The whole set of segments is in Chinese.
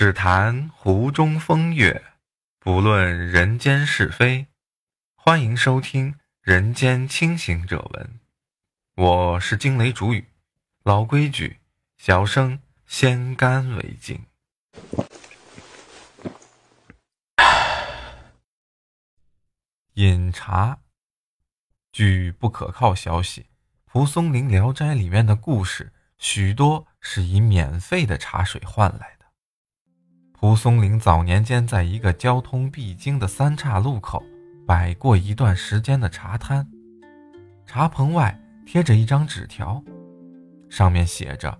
只谈湖中风月，不论人间是非。欢迎收听《人间清醒者文》，我是惊雷主语。老规矩，小生先干为敬。饮茶。据不可靠消息，蒲松龄《聊斋》里面的故事许多是以免费的茶水换来的。蒲松龄早年间在一个交通必经的三岔路口摆过一段时间的茶摊，茶棚外贴着一张纸条，上面写着：“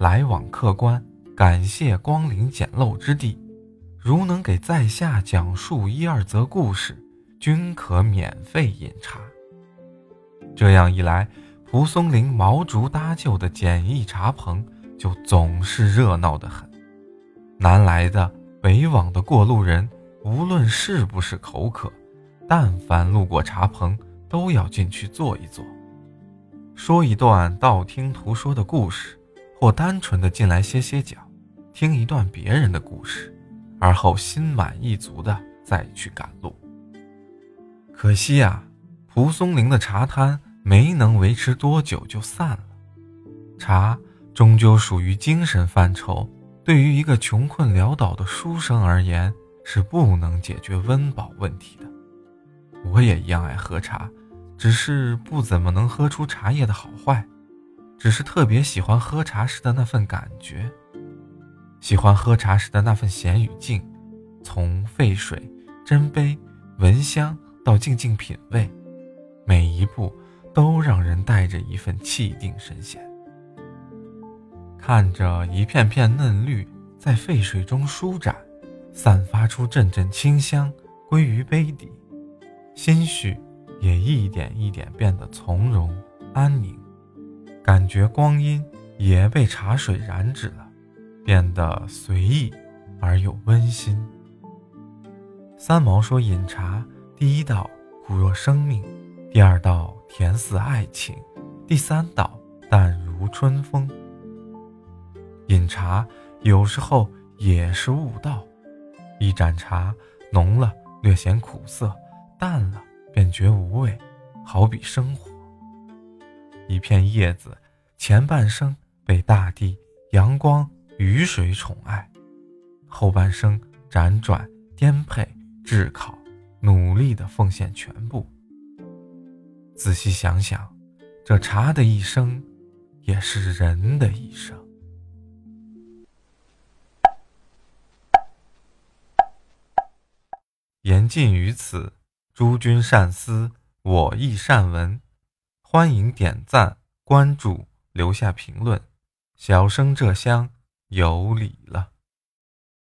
来往客官，感谢光临简陋之地，如能给在下讲述一二则故事，均可免费饮茶。”这样一来，蒲松龄毛竹搭就的简易茶棚就总是热闹得很。南来的、北往的过路人，无论是不是口渴，但凡路过茶棚，都要进去坐一坐，说一段道听途说的故事，或单纯的进来歇歇脚，听一段别人的故事，而后心满意足的再去赶路。可惜啊。蒲松龄的茶摊没能维持多久就散了。茶终究属于精神范畴，对于一个穷困潦倒的书生而言，是不能解决温饱问题的。我也一样爱喝茶，只是不怎么能喝出茶叶的好坏，只是特别喜欢喝茶时的那份感觉，喜欢喝茶时的那份闲与静，从沸水、斟杯、闻香到静静品味。每一步都让人带着一份气定神闲，看着一片片嫩绿在沸水中舒展，散发出阵阵清香，归于杯底，心绪也一点一点变得从容安宁，感觉光阴也被茶水染指了，变得随意而又温馨。三毛说：“饮茶第一道苦若生命。”第二道甜似爱情，第三道淡如春风。饮茶有时候也是悟道，一盏茶浓了略显苦涩，淡了便觉无味，好比生活。一片叶子前半生被大地、阳光、雨水宠爱，后半生辗转颠沛、炙烤，努力的奉献全部。仔细想想，这茶的一生，也是人的一生。言尽于此，诸君善思，我亦善闻。欢迎点赞、关注、留下评论。小生这厢有礼了。